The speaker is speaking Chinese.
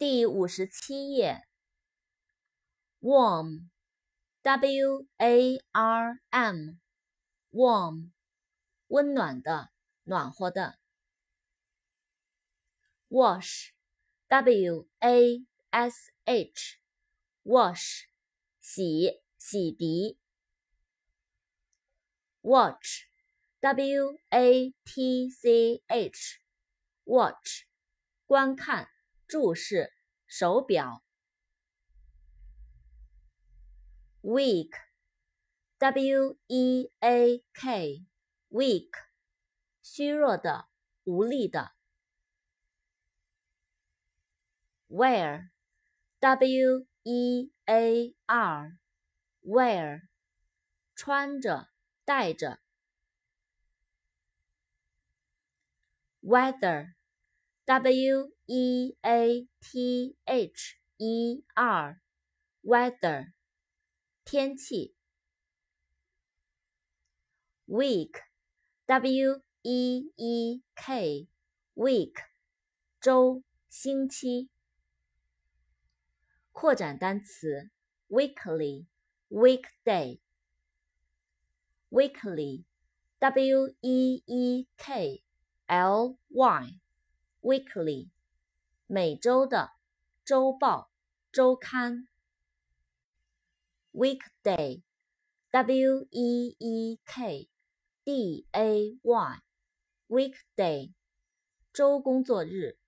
第五十七页。warm，W-A-R-M，warm，温暖的，暖和的。wash，W-A-S-H，wash，洗，洗涤。watch，W-A-T-C-H，watch，观看。注视手表。weak，W-E-A-K，weak，虚弱的，无力的。wear，W-E-A-R，wear，穿着，戴着。weather。W E A T H E R，weather，天气。week，W E E K，week，周，星期。扩展单词：weekly，weekday，weekly，W E E K L Y。 Weekly，每周的，周报，周刊。Weekday，W-E-E-K-D-A-Y，Weekday，周工作日。